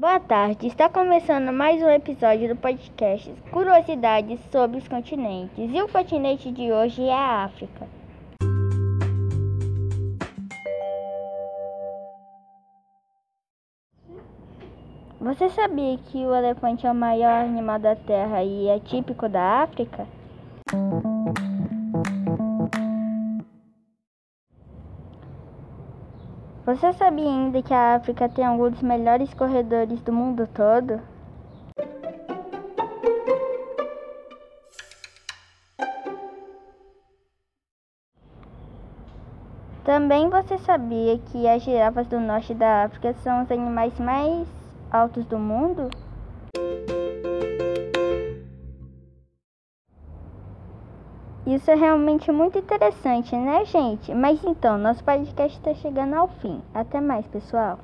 Boa tarde, está começando mais um episódio do podcast Curiosidades sobre os continentes. E o continente de hoje é a África. Você sabia que o elefante é o maior animal da Terra e é típico da África? Você sabia ainda que a África tem alguns dos melhores corredores do mundo todo? Também você sabia que as girafas do norte da África são os animais mais altos do mundo? Isso é realmente muito interessante, né, gente? Mas então, nosso podcast está chegando ao fim. Até mais, pessoal.